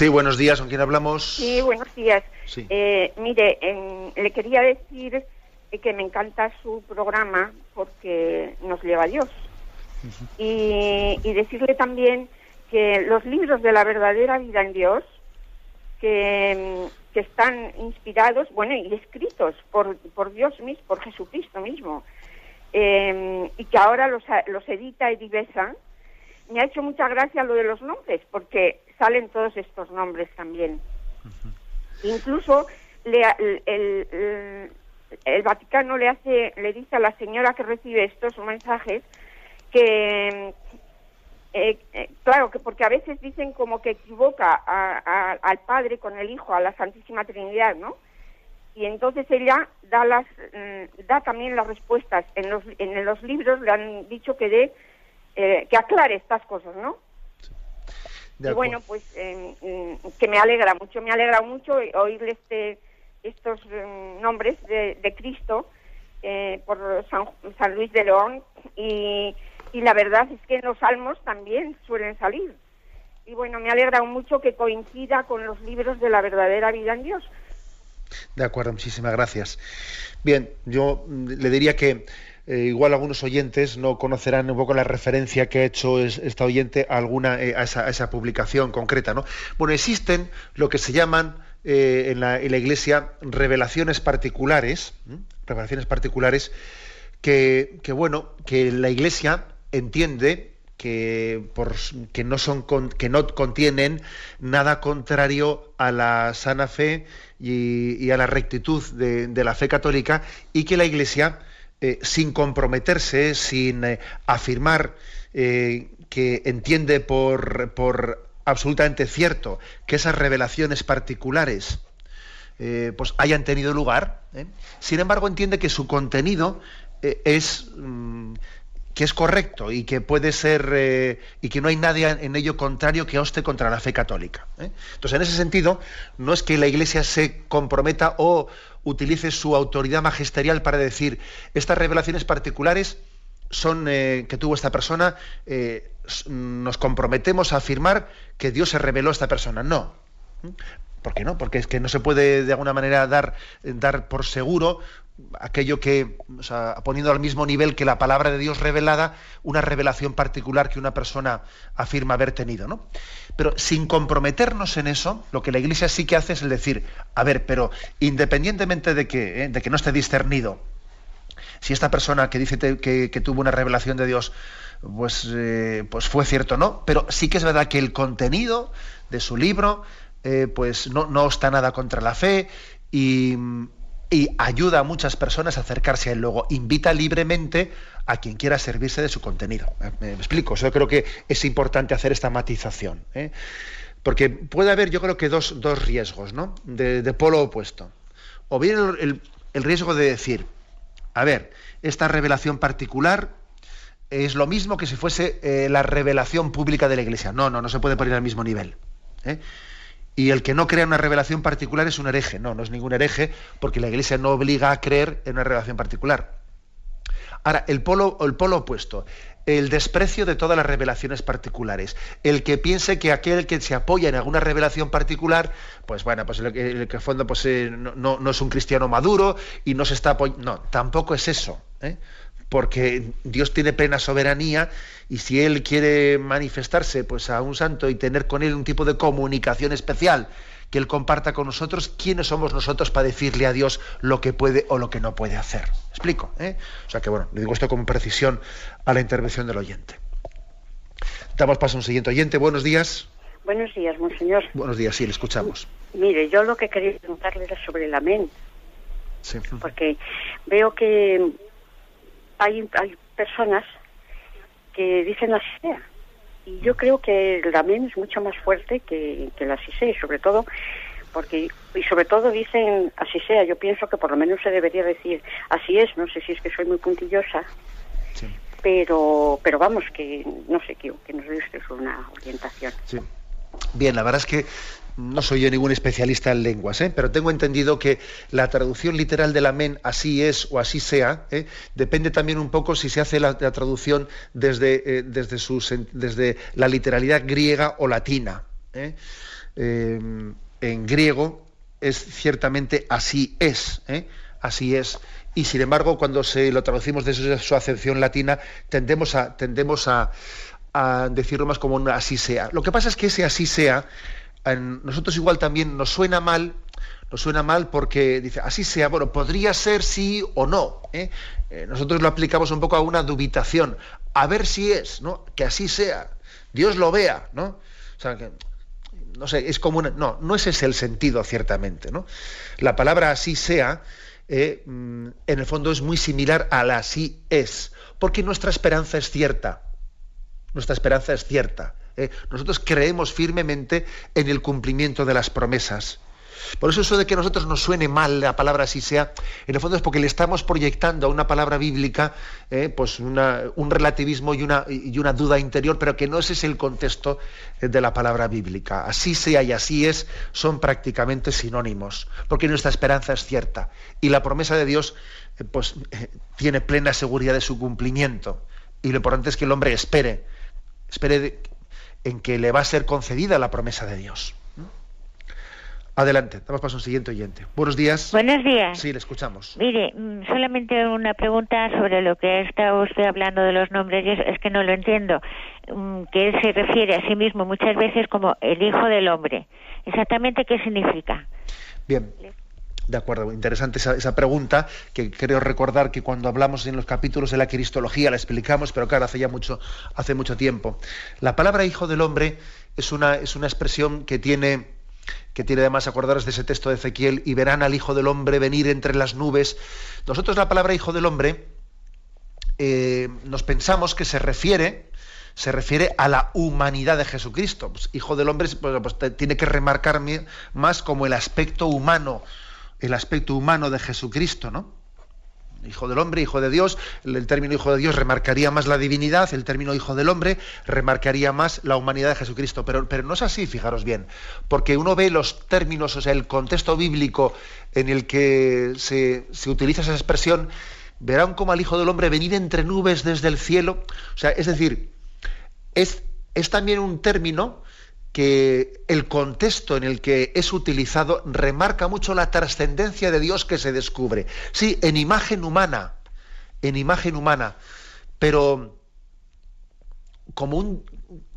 Sí, buenos días. ¿Con quién hablamos? Sí, buenos días. Eh, mire, le quería decir que me encanta su programa porque nos lleva a Dios. y, decirle también que los libros de la verdadera vida en Dios, que, están inspirados, bueno, y escritos por, por Dios mismo, por Jesucristo mismo, eh, y que ahora los, los edita Edivesa, me ha hecho mucha gracia lo de los nombres, porque salen todos estos nombres también. Incluso el, Vaticano le hace, le dice a la señora que recibe estos mensajes que eh, eh, claro que porque a veces dicen como que equivoca al Padre con el Hijo, a la Santísima Trinidad, ¿no? Y entonces ella da las mm, da también las respuestas en los en los libros le han dicho que dé eh, que aclare estas cosas, ¿no? Y bueno, pues mm, que me alegra mucho, me alegra mucho oírle este, estos em, nombres de, Cristo eh, por San, Luis de León y, y la verdad es que en los salmos también suelen salir. Y bueno, me alegra mucho que coincida con los libros de la verdadera vida en Dios. De acuerdo, muchísimas gracias. Bien, yo mm, le diría que eh, igual algunos oyentes no conocerán un poco la referencia que ha hecho esta oyente a, alguna, eh, a, esa, publicación concreta. ¿no? Bueno, existen lo que se llaman eh, en, la, Iglesia revelaciones particulares, revelaciones particulares que, bueno, que la Iglesia entiende que, por, que, no son que no contienen nada contrario a la sana fe y, a la rectitud de, la fe católica y que la Iglesia eh, sin comprometerse, sin eh, afirmar eh, que entiende por, por, absolutamente cierto que esas revelaciones particulares pues hayan tenido lugar, sin embargo entiende que su contenido es mm, que es correcto y que puede ser y que no hay nadie en ello contrario que oste contra la fe católica. Entonces, en ese sentido, no es que la Iglesia se comprometa o utilice su autoridad magisterial para decir estas revelaciones particulares son eh, que tuvo esta persona, eh, nos comprometemos a afirmar que Dios se reveló a esta persona. No, ¿Por qué no? Porque es que no se puede de alguna manera dar, dar por seguro aquello que, o sea, poniendo al mismo nivel que la palabra de Dios revelada, una revelación particular que una persona afirma haber tenido, ¿no? Pero sin comprometernos en eso, lo que la Iglesia sí que hace es el decir, a ver, pero independientemente de que, ¿eh? de que no esté discernido, si esta persona que dice que, tuvo una revelación de Dios, pues, eh, pues fue cierto, ¿no? Pero sí que es verdad que el contenido de su libro, eh, pues no, no está nada contra la fe y y ayuda a muchas personas a acercarse a él. Luego invita libremente a quien quiera servirse de su contenido. Eh, me, explico, yo creo que es importante hacer esta matización. ¿eh? Porque puede haber, yo creo que dos, riesgos, ¿no? De, polo opuesto. O bien el, riesgo de decir, a ver, esta revelación particular es lo mismo que si fuese eh, la revelación pública de la Iglesia. No, no, no se puede poner al mismo nivel. Y el que no crea una revelación particular es un hereje. No, no es ningún hereje porque la Iglesia no obliga a creer en una revelación particular. Ahora, el polo, el polo opuesto, el desprecio de todas las revelaciones particulares. El que piense que aquel que se apoya en alguna revelación particular, pues bueno, pues el, que fondo pues, eh, no, no, es un cristiano maduro y no se está apoyando. No, tampoco es eso. ¿eh? Porque Dios tiene plena soberanía y si Él quiere manifestarse pues, a un santo y tener con Él un tipo de comunicación especial que Él comparta con nosotros, ¿quiénes somos nosotros para decirle a Dios lo que puede o lo que no puede hacer? ¿Explico? Eh? O sea que bueno, le digo esto con precisión a la intervención del oyente. Damos paso a un siguiente oyente. Buenos días. Buenos días, monseñor. Buenos días, sí, le escuchamos. Mire, yo lo que quería preguntarle era sobre el amén. Sí. Porque veo que hay, hay personas que dicen la sea. Y yo creo que el amén es mucho más fuerte que, que la sea, sobre todo porque y sobre todo dicen así sea yo pienso que por lo menos se debería decir así es no sé si es que soy muy puntillosa pero pero vamos que no sé que, que nos dé usted una orientación sí. bien la verdad es que no soy yo ningún especialista en lenguas, ¿eh? pero tengo entendido que la traducción literal del amén, así es o así sea, ¿eh? depende también un poco si se hace la, traducción desde, eh, desde, desde, la literalidad griega o latina. en griego es ciertamente así es, así es. Y sin embargo, cuando se lo traducimos desde su acepción latina, tendemos a, tendemos a, a decirlo más como un así sea. Lo que pasa es que ese así sea nosotros igual también nos suena mal, nos suena mal porque dice, así sea, bueno, podría ser sí o no. ¿eh? Eh, nosotros lo aplicamos un poco a una dubitación, a ver si es, ¿no? Que así sea, Dios lo vea, ¿no? O sea, que, no sé, es como una, no, no ese es el sentido ciertamente, ¿no? La palabra así sea, eh, mm, en el fondo es muy similar a la así es, porque nuestra esperanza es cierta, nuestra esperanza es cierta. ¿Eh? nosotros creemos firmemente en el cumplimiento de las promesas. Por eso eso de que a nosotros nos suene mal la palabra así sea, en el fondo es porque le estamos proyectando a una palabra bíblica ¿eh? pues un relativismo y una, duda interior, pero que no ese es el contexto eh, de la palabra bíblica. Así sea y así es son prácticamente sinónimos, porque nuestra esperanza es cierta y la promesa de Dios pues, tiene plena seguridad de su cumplimiento. Y lo importante es que el hombre espere, espere en que le va a ser concedida la promesa de Dios. Adelante, damos paso a un siguiente oyente. Buenos días. Buenos días. Sí, le escuchamos. Mire, mm, solamente una pregunta sobre lo que está usted hablando de los nombres, es, que no lo entiendo. Mm, que él se refiere a sí mismo muchas veces como el Hijo del Hombre. ¿Exactamente qué significa? Bien. De acuerdo, interesante esa, pregunta, que creo recordar que cuando hablamos en los capítulos de la Cristología la explicamos, pero claro, hace ya mucho, hace mucho tiempo. La palabra hijo del hombre es una, es una expresión que tiene, que tiene además, acordaros de ese texto de Ezequiel, y verán al Hijo del Hombre venir entre las nubes. Nosotros la palabra hijo del hombre eh, nos pensamos que se refiere, se refiere a la humanidad de Jesucristo. Pues, hijo del hombre pues, pues, tiene que remarcar más como el aspecto humano el aspecto humano de Jesucristo, ¿no? Hijo del hombre, hijo de Dios, el término hijo de Dios remarcaría más la divinidad, el término hijo del hombre remarcaría más la humanidad de Jesucristo. Pero, no es así, fijaros bien, porque uno ve los términos, o sea, el contexto bíblico en el que se, se utiliza esa expresión, verán como al hijo del hombre venir entre nubes desde el cielo. O sea, es decir, es, es también un término que el contexto en el que es utilizado remarca mucho la trascendencia de Dios que se descubre. Sí, en imagen humana, en imagen humana, pero como un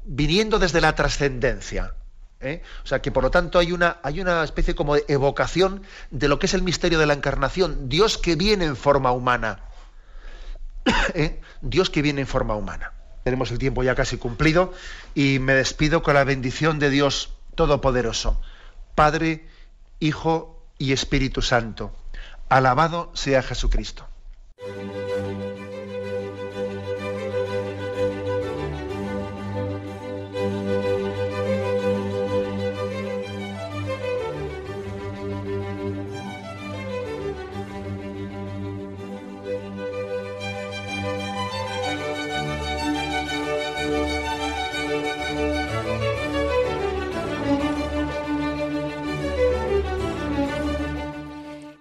viniendo desde la trascendencia. ¿eh? O sea que por lo tanto hay una, hay una especie como de evocación de lo que es el misterio de la encarnación, Dios que viene en forma humana. ¿Eh? Dios que viene en forma humana. Tenemos el tiempo ya casi cumplido y me despido con la bendición de Dios Todopoderoso, Padre, Hijo y Espíritu Santo. Alabado sea Jesucristo.